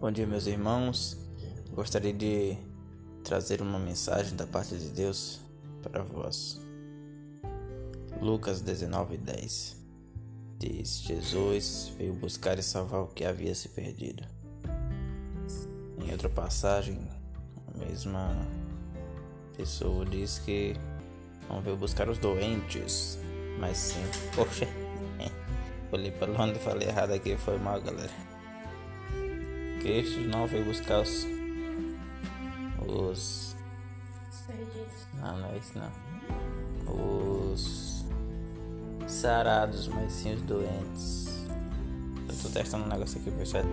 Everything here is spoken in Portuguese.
Bom dia, meus irmãos. Gostaria de trazer uma mensagem da parte de Deus para vós. Lucas 19:10 diz: Jesus veio buscar e salvar o que havia se perdido. Em outra passagem, a mesma pessoa diz que não veio buscar os doentes, mas sim. Poxa, olhei para onde falei errado aqui, foi mal, galera. Cristo não veio buscar os. Os. Não, não é isso não. Os. Sarados, mas sim os doentes. Eu tô testando um negócio aqui, pessoal.